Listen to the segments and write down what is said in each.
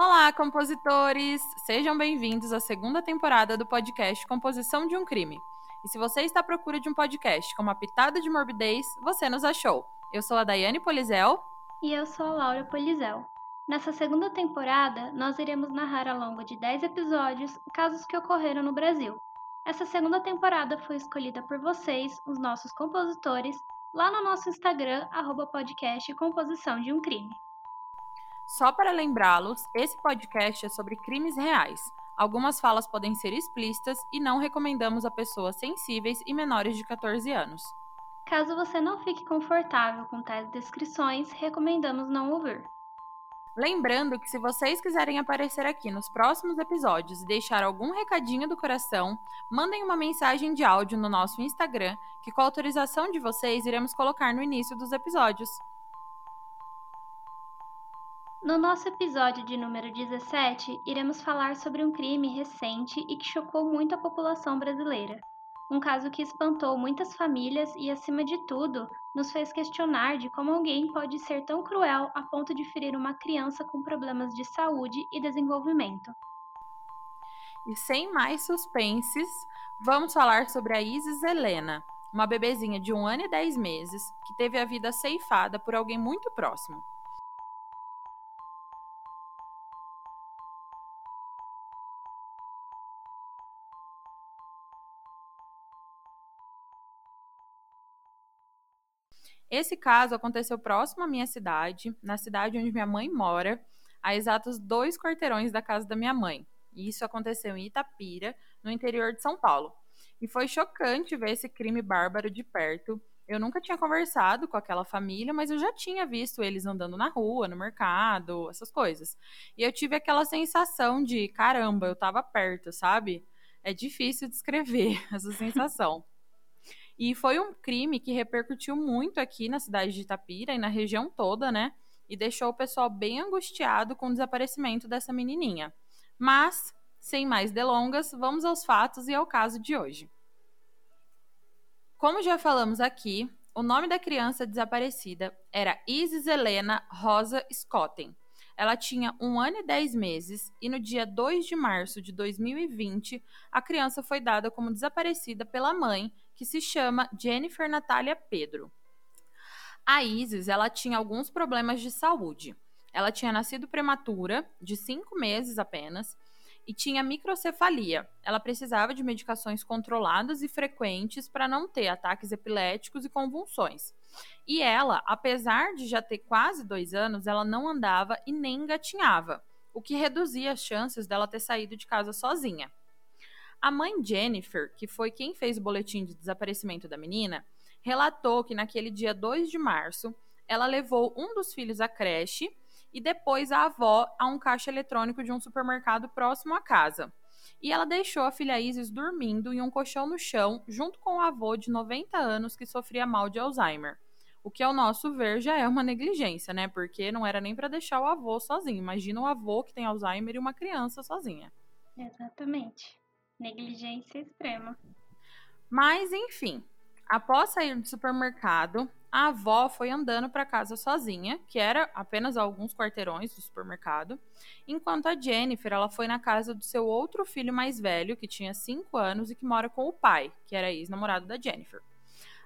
Olá, compositores! Sejam bem-vindos à segunda temporada do podcast Composição de um Crime. E se você está à procura de um podcast com uma pitada de morbidez, você nos achou. Eu sou a Daiane Polizel. E eu sou a Laura Polizel. Nessa segunda temporada, nós iremos narrar ao longo de 10 episódios casos que ocorreram no Brasil. Essa segunda temporada foi escolhida por vocês, os nossos compositores, lá no nosso Instagram, arroba podcast Composição de um Crime. Só para lembrá-los, esse podcast é sobre crimes reais. Algumas falas podem ser explícitas e não recomendamos a pessoas sensíveis e menores de 14 anos. Caso você não fique confortável com tais descrições, recomendamos não ouvir. Lembrando que se vocês quiserem aparecer aqui nos próximos episódios e deixar algum recadinho do coração, mandem uma mensagem de áudio no nosso Instagram, que com a autorização de vocês iremos colocar no início dos episódios. No nosso episódio de número 17, iremos falar sobre um crime recente e que chocou muito a população brasileira. Um caso que espantou muitas famílias e, acima de tudo, nos fez questionar de como alguém pode ser tão cruel a ponto de ferir uma criança com problemas de saúde e desenvolvimento. E sem mais suspenses, vamos falar sobre a Isis Helena, uma bebezinha de um ano e dez meses que teve a vida ceifada por alguém muito próximo. Esse caso aconteceu próximo à minha cidade, na cidade onde minha mãe mora, a exatos dois quarteirões da casa da minha mãe. E isso aconteceu em Itapira, no interior de São Paulo. E foi chocante ver esse crime bárbaro de perto. Eu nunca tinha conversado com aquela família, mas eu já tinha visto eles andando na rua, no mercado, essas coisas. E eu tive aquela sensação de, caramba, eu tava perto, sabe? É difícil descrever essa sensação. E foi um crime que repercutiu muito aqui na cidade de Itapira e na região toda, né? E deixou o pessoal bem angustiado com o desaparecimento dessa menininha. Mas, sem mais delongas, vamos aos fatos e ao caso de hoje. Como já falamos aqui, o nome da criança desaparecida era Isis Helena Rosa Scotten. Ela tinha um ano e dez meses e no dia 2 de março de 2020, a criança foi dada como desaparecida pela mãe, que se chama Jennifer Natália Pedro. A Isis, ela tinha alguns problemas de saúde. Ela tinha nascido prematura, de cinco meses apenas, e tinha microcefalia. Ela precisava de medicações controladas e frequentes para não ter ataques epiléticos e convulsões. E ela, apesar de já ter quase dois anos, ela não andava e nem engatinhava, o que reduzia as chances dela ter saído de casa sozinha. A mãe Jennifer, que foi quem fez o boletim de desaparecimento da menina, relatou que naquele dia 2 de março, ela levou um dos filhos à creche e depois a avó a um caixa eletrônico de um supermercado próximo à casa. E ela deixou a filha Isis dormindo em um colchão no chão, junto com o avô de 90 anos que sofria mal de Alzheimer. O que, ao nosso ver, já é uma negligência, né? Porque não era nem para deixar o avô sozinho. Imagina o avô que tem Alzheimer e uma criança sozinha. Exatamente. Negligência extrema. Mas, enfim, após sair do supermercado, a avó foi andando para casa sozinha, que era apenas alguns quarteirões do supermercado, enquanto a Jennifer ela foi na casa do seu outro filho mais velho, que tinha 5 anos e que mora com o pai, que era ex-namorado da Jennifer.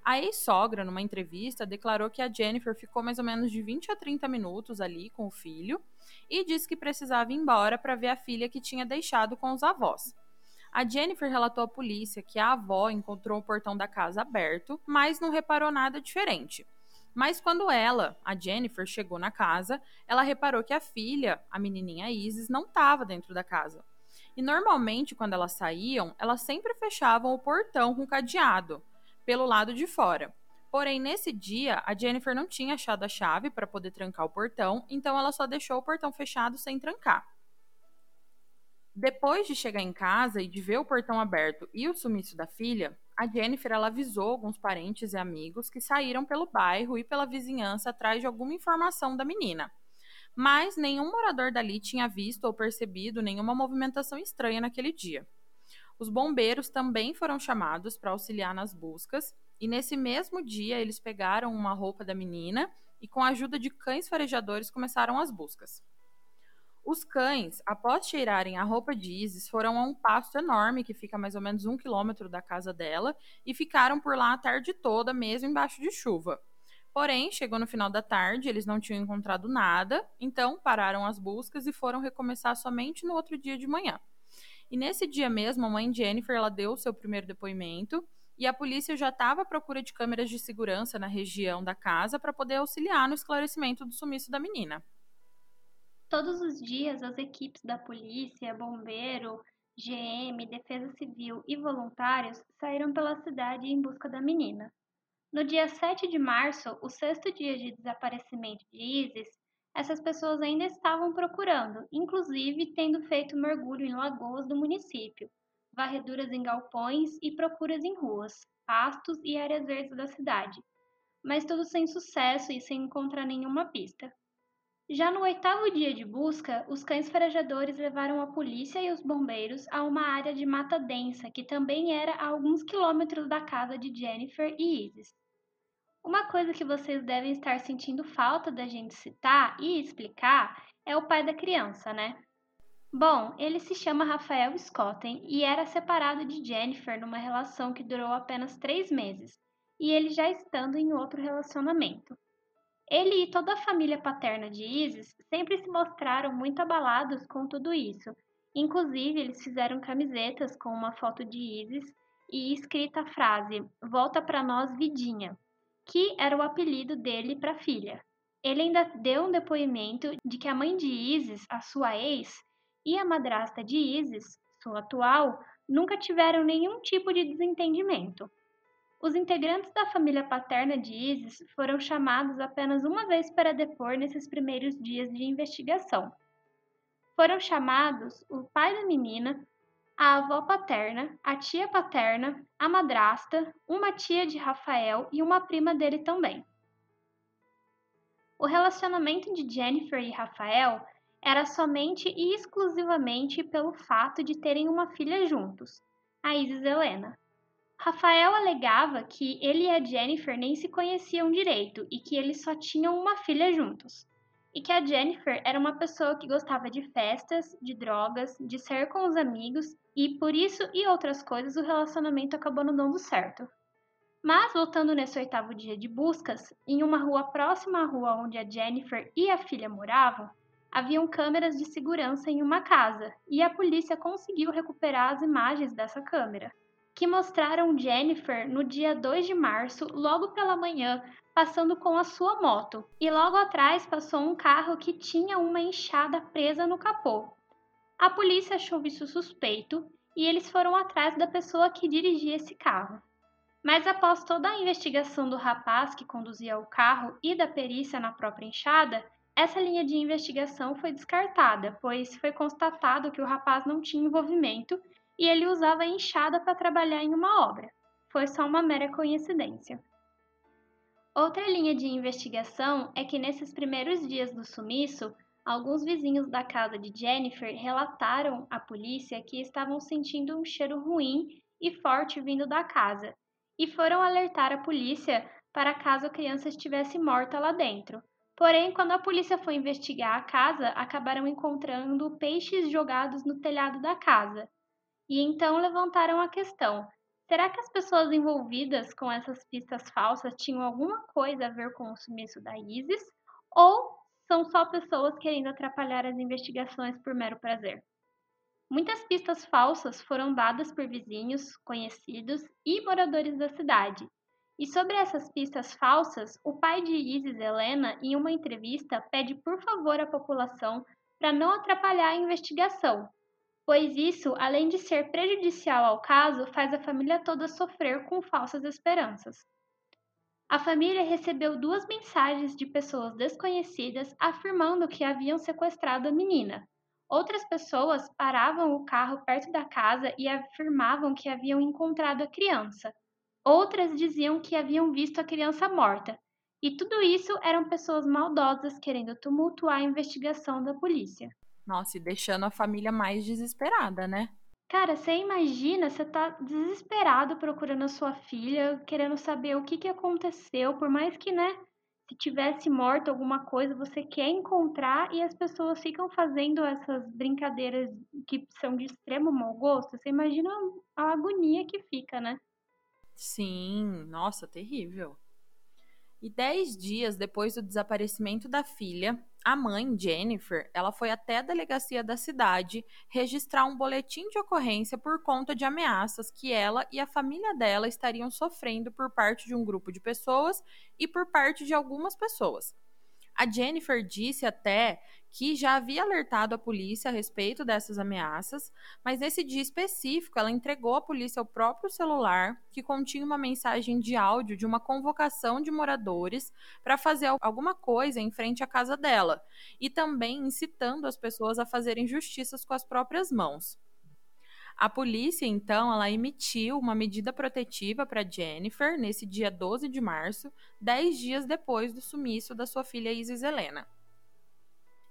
A ex-sogra, numa entrevista, declarou que a Jennifer ficou mais ou menos de 20 a 30 minutos ali com o filho e disse que precisava ir embora para ver a filha que tinha deixado com os avós. A Jennifer relatou à polícia que a avó encontrou o portão da casa aberto, mas não reparou nada diferente. Mas quando ela, a Jennifer, chegou na casa, ela reparou que a filha, a menininha Isis, não estava dentro da casa. E normalmente, quando elas saíam, elas sempre fechavam o portão com cadeado, pelo lado de fora. Porém, nesse dia, a Jennifer não tinha achado a chave para poder trancar o portão, então ela só deixou o portão fechado sem trancar. Depois de chegar em casa e de ver o portão aberto e o sumiço da filha, a Jennifer avisou alguns parentes e amigos que saíram pelo bairro e pela vizinhança atrás de alguma informação da menina. Mas nenhum morador dali tinha visto ou percebido nenhuma movimentação estranha naquele dia. Os bombeiros também foram chamados para auxiliar nas buscas, e nesse mesmo dia eles pegaram uma roupa da menina e, com a ajuda de cães farejadores, começaram as buscas. Os cães, após cheirarem a roupa de Isis, foram a um pasto enorme que fica a mais ou menos um quilômetro da casa dela e ficaram por lá a tarde toda, mesmo embaixo de chuva. Porém, chegou no final da tarde, eles não tinham encontrado nada, então pararam as buscas e foram recomeçar somente no outro dia de manhã. E nesse dia mesmo, a mãe Jennifer ela deu o seu primeiro depoimento e a polícia já estava à procura de câmeras de segurança na região da casa para poder auxiliar no esclarecimento do sumiço da menina. Todos os dias, as equipes da polícia, bombeiro, GM, Defesa Civil e voluntários saíram pela cidade em busca da menina. No dia 7 de março, o sexto dia de desaparecimento de Isis, essas pessoas ainda estavam procurando, inclusive tendo feito mergulho em lagoas do município, varreduras em galpões e procuras em ruas, pastos e áreas verdes da cidade. Mas tudo sem sucesso e sem encontrar nenhuma pista. Já no oitavo dia de busca, os cães farejadores levaram a polícia e os bombeiros a uma área de mata densa que também era a alguns quilômetros da casa de Jennifer e Isis. Uma coisa que vocês devem estar sentindo falta da gente citar e explicar é o pai da criança, né? Bom, ele se chama Rafael Scotten e era separado de Jennifer numa relação que durou apenas três meses, e ele já estando em outro relacionamento. Ele e toda a família paterna de Isis sempre se mostraram muito abalados com tudo isso. Inclusive, eles fizeram camisetas com uma foto de Isis e escrita a frase: Volta para nós, Vidinha, que era o apelido dele para a filha. Ele ainda deu um depoimento de que a mãe de Isis, a sua ex, e a madrasta de Isis, sua atual, nunca tiveram nenhum tipo de desentendimento. Os integrantes da família paterna de Isis foram chamados apenas uma vez para depor nesses primeiros dias de investigação. Foram chamados o pai da menina, a avó paterna, a tia paterna, a madrasta, uma tia de Rafael e uma prima dele também. O relacionamento de Jennifer e Rafael era somente e exclusivamente pelo fato de terem uma filha juntos, a Isis Helena. Rafael alegava que ele e a Jennifer nem se conheciam direito e que eles só tinham uma filha juntos. E que a Jennifer era uma pessoa que gostava de festas, de drogas, de ser com os amigos e por isso e outras coisas o relacionamento acabou não dando certo. Mas voltando nesse oitavo dia de buscas, em uma rua próxima à rua onde a Jennifer e a filha moravam, haviam câmeras de segurança em uma casa e a polícia conseguiu recuperar as imagens dessa câmera que mostraram Jennifer no dia 2 de março, logo pela manhã, passando com a sua moto, e logo atrás passou um carro que tinha uma enxada presa no capô. A polícia achou isso suspeito e eles foram atrás da pessoa que dirigia esse carro. Mas após toda a investigação do rapaz que conduzia o carro e da perícia na própria enxada, essa linha de investigação foi descartada, pois foi constatado que o rapaz não tinha envolvimento e ele usava a enxada para trabalhar em uma obra. Foi só uma mera coincidência. Outra linha de investigação é que nesses primeiros dias do sumiço, alguns vizinhos da casa de Jennifer relataram à polícia que estavam sentindo um cheiro ruim e forte vindo da casa e foram alertar a polícia para caso a criança estivesse morta lá dentro. Porém, quando a polícia foi investigar a casa, acabaram encontrando peixes jogados no telhado da casa e então levantaram a questão: será que as pessoas envolvidas com essas pistas falsas tinham alguma coisa a ver com o sumiço da Isis? Ou são só pessoas querendo atrapalhar as investigações por mero prazer? Muitas pistas falsas foram dadas por vizinhos, conhecidos e moradores da cidade. E sobre essas pistas falsas, o pai de Isis, Helena, em uma entrevista, pede por favor à população para não atrapalhar a investigação, pois isso, além de ser prejudicial ao caso, faz a família toda sofrer com falsas esperanças. A família recebeu duas mensagens de pessoas desconhecidas afirmando que haviam sequestrado a menina. Outras pessoas paravam o carro perto da casa e afirmavam que haviam encontrado a criança. Outras diziam que haviam visto a criança morta. E tudo isso eram pessoas maldosas querendo tumultuar a investigação da polícia. Nossa, e deixando a família mais desesperada, né? Cara, você imagina, você tá desesperado procurando a sua filha, querendo saber o que, que aconteceu, por mais que, né, se tivesse morto alguma coisa, você quer encontrar e as pessoas ficam fazendo essas brincadeiras que são de extremo mau gosto. Você imagina a agonia que fica, né? Sim, nossa, terrível. E dez dias depois do desaparecimento da filha, a mãe, Jennifer, ela foi até a delegacia da cidade registrar um boletim de ocorrência por conta de ameaças que ela e a família dela estariam sofrendo por parte de um grupo de pessoas e por parte de algumas pessoas. A Jennifer disse até que já havia alertado a polícia a respeito dessas ameaças, mas nesse dia específico ela entregou à polícia o próprio celular que continha uma mensagem de áudio de uma convocação de moradores para fazer alguma coisa em frente à casa dela e também incitando as pessoas a fazerem justiças com as próprias mãos. A polícia, então, ela emitiu uma medida protetiva para Jennifer nesse dia 12 de março, dez dias depois do sumiço da sua filha Isis Helena.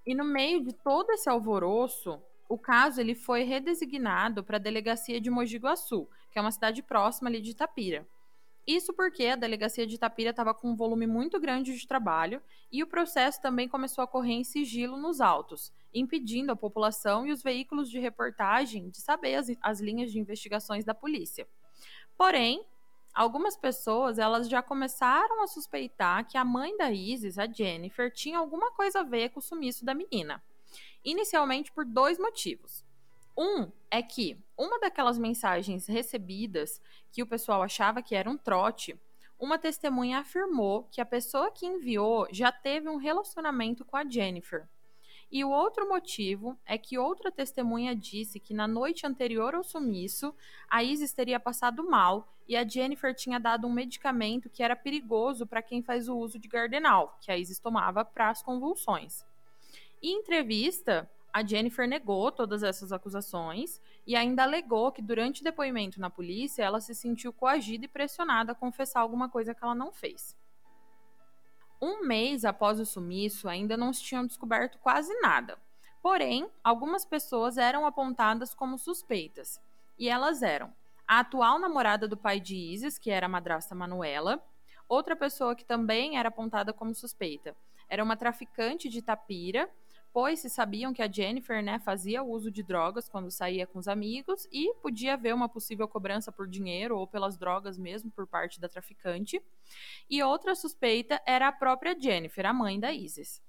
E no meio de todo esse alvoroço, o caso ele foi redesignado para a delegacia de Mogi Guaçu, que é uma cidade próxima ali de Itapira. Isso porque a delegacia de Itapira estava com um volume muito grande de trabalho e o processo também começou a correr em sigilo nos autos, impedindo a população e os veículos de reportagem de saber as, as linhas de investigações da polícia. Porém, algumas pessoas elas já começaram a suspeitar que a mãe da Isis, a Jennifer, tinha alguma coisa a ver com o sumiço da menina. Inicialmente por dois motivos. Um é que uma daquelas mensagens recebidas que o pessoal achava que era um trote, uma testemunha afirmou que a pessoa que enviou já teve um relacionamento com a Jennifer. E o outro motivo é que outra testemunha disse que na noite anterior ao sumiço, a Isis teria passado mal e a Jennifer tinha dado um medicamento que era perigoso para quem faz o uso de Gardenal, que a Isis tomava para as convulsões. Em entrevista, a Jennifer negou todas essas acusações e ainda alegou que durante o depoimento na polícia ela se sentiu coagida e pressionada a confessar alguma coisa que ela não fez. Um mês após o sumiço, ainda não se tinham descoberto quase nada. Porém, algumas pessoas eram apontadas como suspeitas. E elas eram a atual namorada do pai de Isis, que era a madrasta Manuela, outra pessoa que também era apontada como suspeita. Era uma traficante de Tapira pois se sabiam que a Jennifer né, fazia uso de drogas quando saía com os amigos e podia haver uma possível cobrança por dinheiro ou pelas drogas mesmo por parte da traficante. E outra suspeita era a própria Jennifer, a mãe da Isis.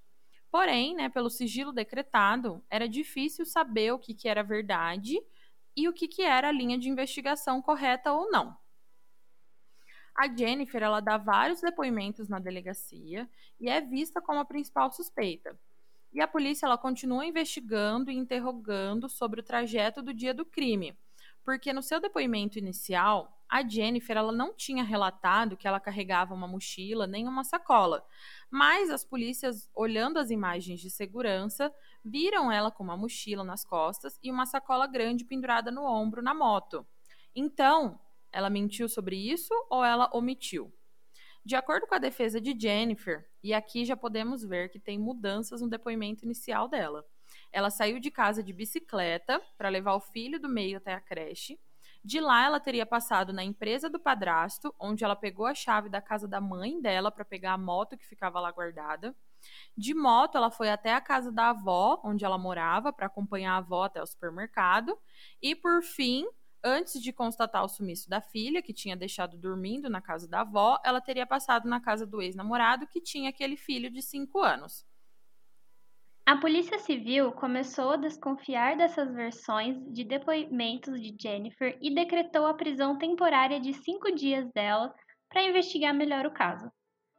Porém, né, pelo sigilo decretado, era difícil saber o que, que era verdade e o que, que era a linha de investigação correta ou não. A Jennifer ela dá vários depoimentos na delegacia e é vista como a principal suspeita, e a polícia ela continua investigando e interrogando sobre o trajeto do dia do crime, porque no seu depoimento inicial, a Jennifer ela não tinha relatado que ela carregava uma mochila nem uma sacola, mas as polícias, olhando as imagens de segurança, viram ela com uma mochila nas costas e uma sacola grande pendurada no ombro na moto. Então, ela mentiu sobre isso ou ela omitiu? De acordo com a defesa de Jennifer, e aqui já podemos ver que tem mudanças no depoimento inicial dela. Ela saiu de casa de bicicleta para levar o filho do meio até a creche. De lá, ela teria passado na empresa do padrasto, onde ela pegou a chave da casa da mãe dela para pegar a moto que ficava lá guardada. De moto, ela foi até a casa da avó, onde ela morava, para acompanhar a avó até o supermercado. E, por fim, Antes de constatar o sumiço da filha, que tinha deixado dormindo na casa da avó, ela teria passado na casa do ex-namorado, que tinha aquele filho de 5 anos. A Polícia Civil começou a desconfiar dessas versões de depoimentos de Jennifer e decretou a prisão temporária de cinco dias dela para investigar melhor o caso.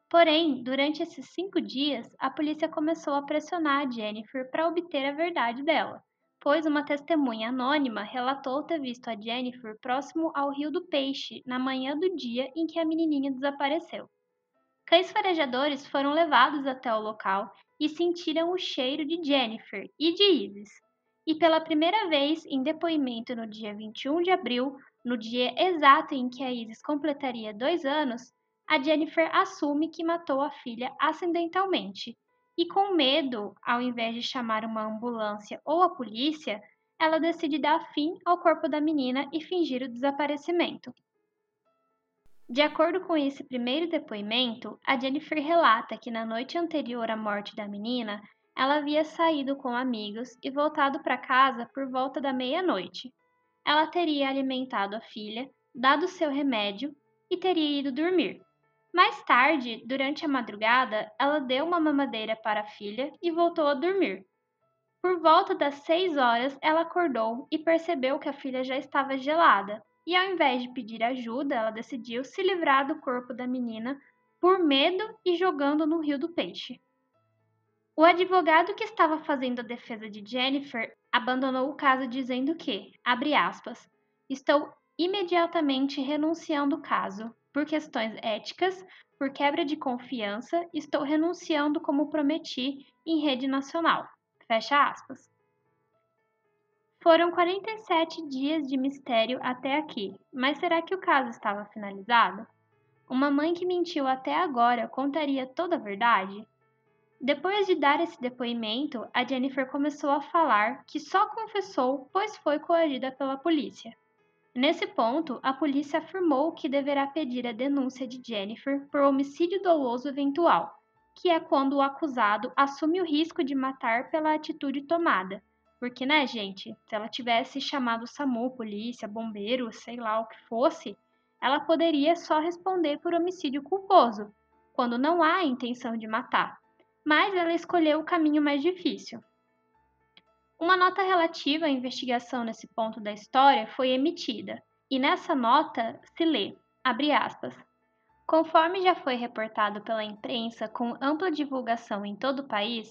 Porém, durante esses cinco dias, a polícia começou a pressionar a Jennifer para obter a verdade dela pois uma testemunha anônima relatou ter visto a Jennifer próximo ao Rio do Peixe na manhã do dia em que a menininha desapareceu. Cães farejadores foram levados até o local e sentiram o cheiro de Jennifer e de Isis. E pela primeira vez em depoimento no dia 21 de abril, no dia exato em que a Isis completaria dois anos, a Jennifer assume que matou a filha acidentalmente e com medo, ao invés de chamar uma ambulância ou a polícia, ela decide dar fim ao corpo da menina e fingir o desaparecimento. De acordo com esse primeiro depoimento, a Jennifer relata que na noite anterior à morte da menina, ela havia saído com amigos e voltado para casa por volta da meia-noite. Ela teria alimentado a filha, dado seu remédio e teria ido dormir. Mais tarde, durante a madrugada, ela deu uma mamadeira para a filha e voltou a dormir. Por volta das seis horas, ela acordou e percebeu que a filha já estava gelada, e ao invés de pedir ajuda, ela decidiu se livrar do corpo da menina por medo e jogando no rio do peixe. O advogado que estava fazendo a defesa de Jennifer abandonou o caso dizendo que, abre aspas, estou imediatamente renunciando o caso. Por questões éticas, por quebra de confiança, estou renunciando como prometi em rede nacional. Fecha aspas. Foram 47 dias de mistério até aqui, mas será que o caso estava finalizado? Uma mãe que mentiu até agora contaria toda a verdade? Depois de dar esse depoimento, a Jennifer começou a falar que só confessou pois foi coagida pela polícia. Nesse ponto, a polícia afirmou que deverá pedir a denúncia de Jennifer por homicídio doloso eventual, que é quando o acusado assume o risco de matar pela atitude tomada, porque, né, gente, se ela tivesse chamado SAMU, polícia, bombeiro, sei lá o que fosse, ela poderia só responder por homicídio culposo, quando não há intenção de matar. Mas ela escolheu o caminho mais difícil. Uma nota relativa à investigação nesse ponto da história foi emitida, e nessa nota se lê, aspas, Conforme já foi reportado pela imprensa com ampla divulgação em todo o país,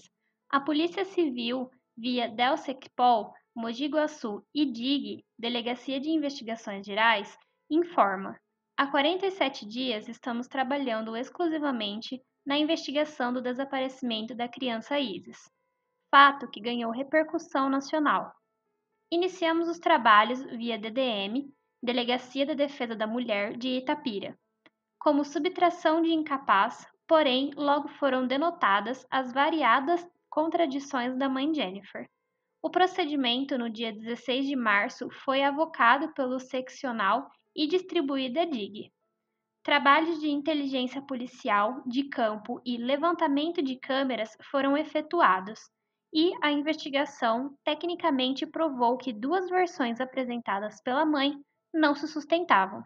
a Polícia Civil via Delsecpol, Mogi Guaçu e DIG, Delegacia de Investigações Gerais, informa: há 47 dias estamos trabalhando exclusivamente na investigação do desaparecimento da criança Isis, fato que ganhou repercussão nacional. Iniciamos os trabalhos via DDM, Delegacia da Defesa da Mulher de Itapira, como subtração de incapaz, porém logo foram denotadas as variadas Contradições da mãe Jennifer. O procedimento, no dia 16 de março, foi avocado pelo seccional e distribuído a DIG. Trabalhos de inteligência policial, de campo e levantamento de câmeras foram efetuados, e a investigação tecnicamente provou que duas versões apresentadas pela mãe não se sustentavam.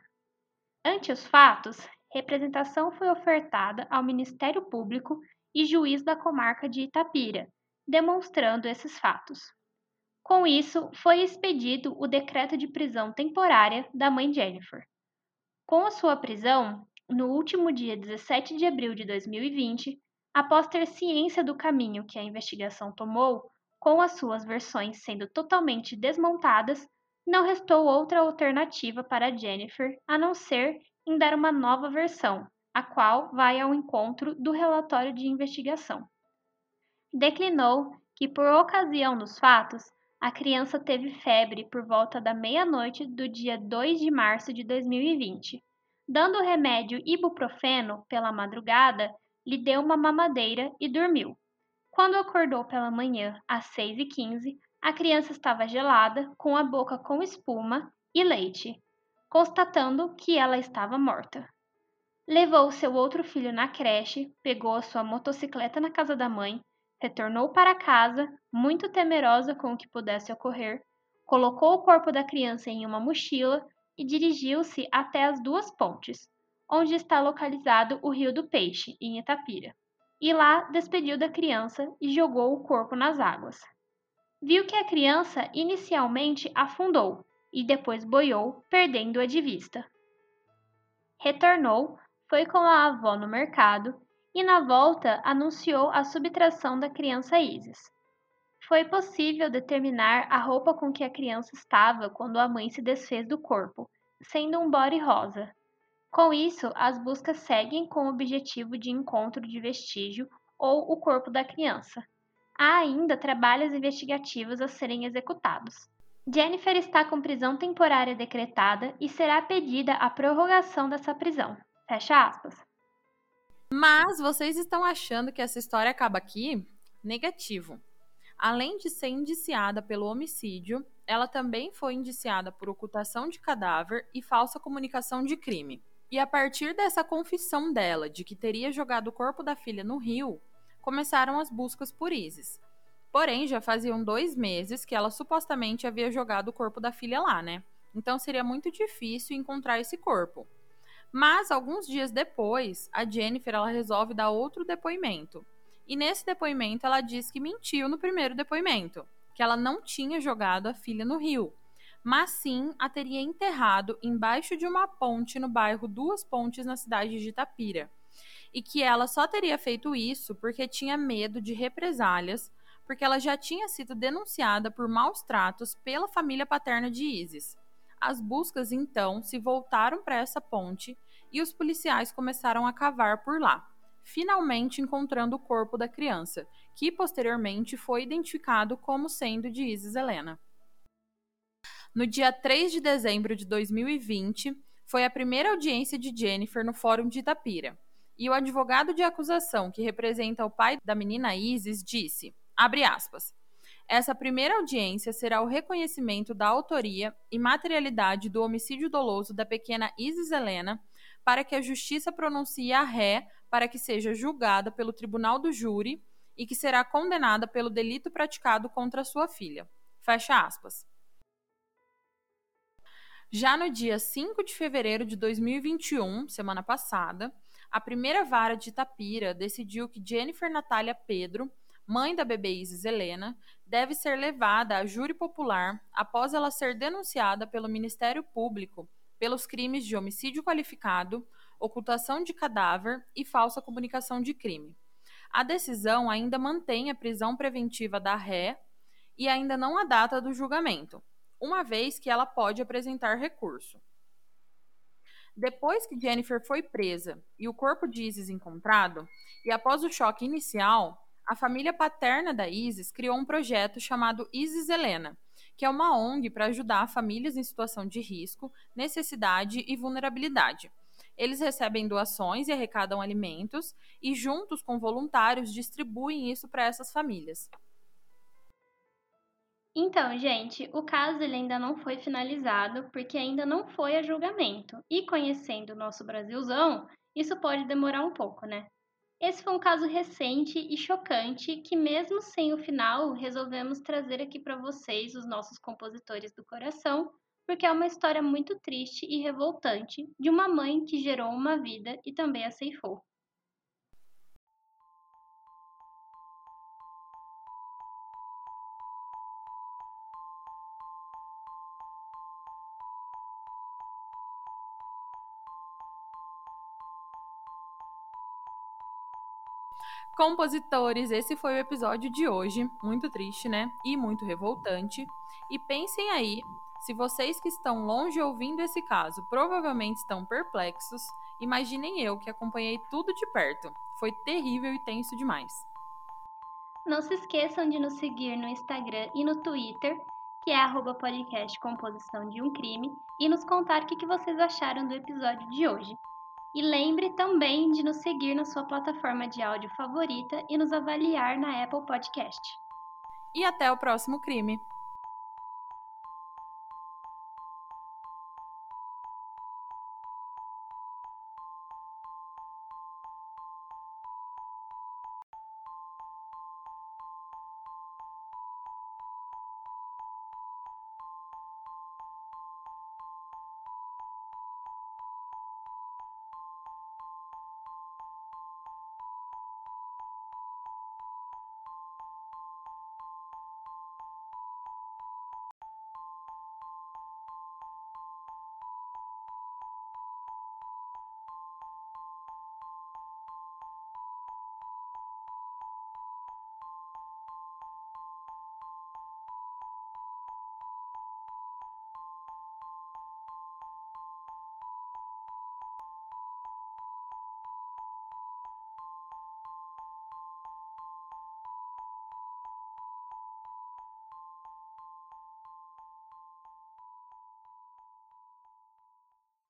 Ante os fatos, representação foi ofertada ao Ministério Público e juiz da comarca de Itapira, demonstrando esses fatos. Com isso, foi expedido o decreto de prisão temporária da mãe Jennifer. Com a sua prisão, no último dia 17 de abril de 2020, após ter ciência do caminho que a investigação tomou, com as suas versões sendo totalmente desmontadas, não restou outra alternativa para Jennifer a não ser em dar uma nova versão, a qual vai ao encontro do relatório de investigação. Declinou que, por ocasião dos fatos, a criança teve febre por volta da meia-noite do dia 2 de março de 2020. Dando o remédio ibuprofeno pela madrugada, lhe deu uma mamadeira e dormiu. Quando acordou pela manhã, às 6h15, a criança estava gelada, com a boca com espuma e leite, constatando que ela estava morta. Levou seu outro filho na creche, pegou a sua motocicleta na casa da mãe, retornou para casa, muito temerosa com o que pudesse ocorrer, colocou o corpo da criança em uma mochila e dirigiu-se até as duas pontes, onde está localizado o Rio do Peixe, em Itapira. E lá despediu da criança e jogou o corpo nas águas. Viu que a criança inicialmente afundou e depois boiou, perdendo-a de vista. Retornou, foi com a avó no mercado e, na volta, anunciou a subtração da criança Isis. Foi possível determinar a roupa com que a criança estava quando a mãe se desfez do corpo, sendo um body rosa. Com isso, as buscas seguem com o objetivo de encontro de vestígio ou o corpo da criança. Há ainda trabalhos investigativos a serem executados. Jennifer está com prisão temporária decretada e será pedida a prorrogação dessa prisão. Fecha aspas. Mas vocês estão achando que essa história acaba aqui? Negativo. Além de ser indiciada pelo homicídio, ela também foi indiciada por ocultação de cadáver e falsa comunicação de crime. E a partir dessa confissão dela de que teria jogado o corpo da filha no rio, começaram as buscas por Isis. Porém, já faziam dois meses que ela supostamente havia jogado o corpo da filha lá, né? Então seria muito difícil encontrar esse corpo. Mas alguns dias depois, a Jennifer ela resolve dar outro depoimento. E nesse depoimento ela diz que mentiu no primeiro depoimento, que ela não tinha jogado a filha no rio, mas sim a teria enterrado embaixo de uma ponte no bairro Duas Pontes, na cidade de Itapira. E que ela só teria feito isso porque tinha medo de represálias, porque ela já tinha sido denunciada por maus tratos pela família paterna de Isis. As buscas então se voltaram para essa ponte e os policiais começaram a cavar por lá, finalmente encontrando o corpo da criança, que posteriormente foi identificado como sendo de Isis Helena. No dia 3 de dezembro de 2020, foi a primeira audiência de Jennifer no Fórum de Itapira. E o advogado de acusação, que representa o pai da menina Isis, disse: abre aspas. Essa primeira audiência será o reconhecimento da autoria e materialidade do homicídio doloso da pequena Isis Helena, para que a justiça pronuncie a ré para que seja julgada pelo tribunal do júri e que será condenada pelo delito praticado contra sua filha. Fecha aspas. Já no dia 5 de fevereiro de 2021, semana passada, a primeira vara de Itapira decidiu que Jennifer Natália Pedro, mãe da bebê Isis Helena, deve ser levada a júri popular após ela ser denunciada pelo Ministério Público pelos crimes de homicídio qualificado, ocultação de cadáver e falsa comunicação de crime. A decisão ainda mantém a prisão preventiva da ré e ainda não a data do julgamento, uma vez que ela pode apresentar recurso. Depois que Jennifer foi presa e o corpo de Isis encontrado, e após o choque inicial, a família paterna da Isis criou um projeto chamado Isis Helena, que é uma ONG para ajudar famílias em situação de risco, necessidade e vulnerabilidade. Eles recebem doações e arrecadam alimentos e, juntos com voluntários, distribuem isso para essas famílias. Então, gente, o caso ele ainda não foi finalizado porque ainda não foi a julgamento. E conhecendo o nosso Brasilzão, isso pode demorar um pouco, né? Esse foi um caso recente e chocante que, mesmo sem o final, resolvemos trazer aqui para vocês, os nossos compositores do coração, porque é uma história muito triste e revoltante de uma mãe que gerou uma vida e também a ceifou. Compositores, esse foi o episódio de hoje. Muito triste, né? E muito revoltante. E pensem aí, se vocês que estão longe ouvindo esse caso provavelmente estão perplexos, imaginem eu que acompanhei tudo de perto. Foi terrível e tenso demais. Não se esqueçam de nos seguir no Instagram e no Twitter, que é arroba podcast Composição de um Crime, e nos contar o que vocês acharam do episódio de hoje. E lembre também de nos seguir na sua plataforma de áudio favorita e nos avaliar na Apple Podcast. E até o próximo crime!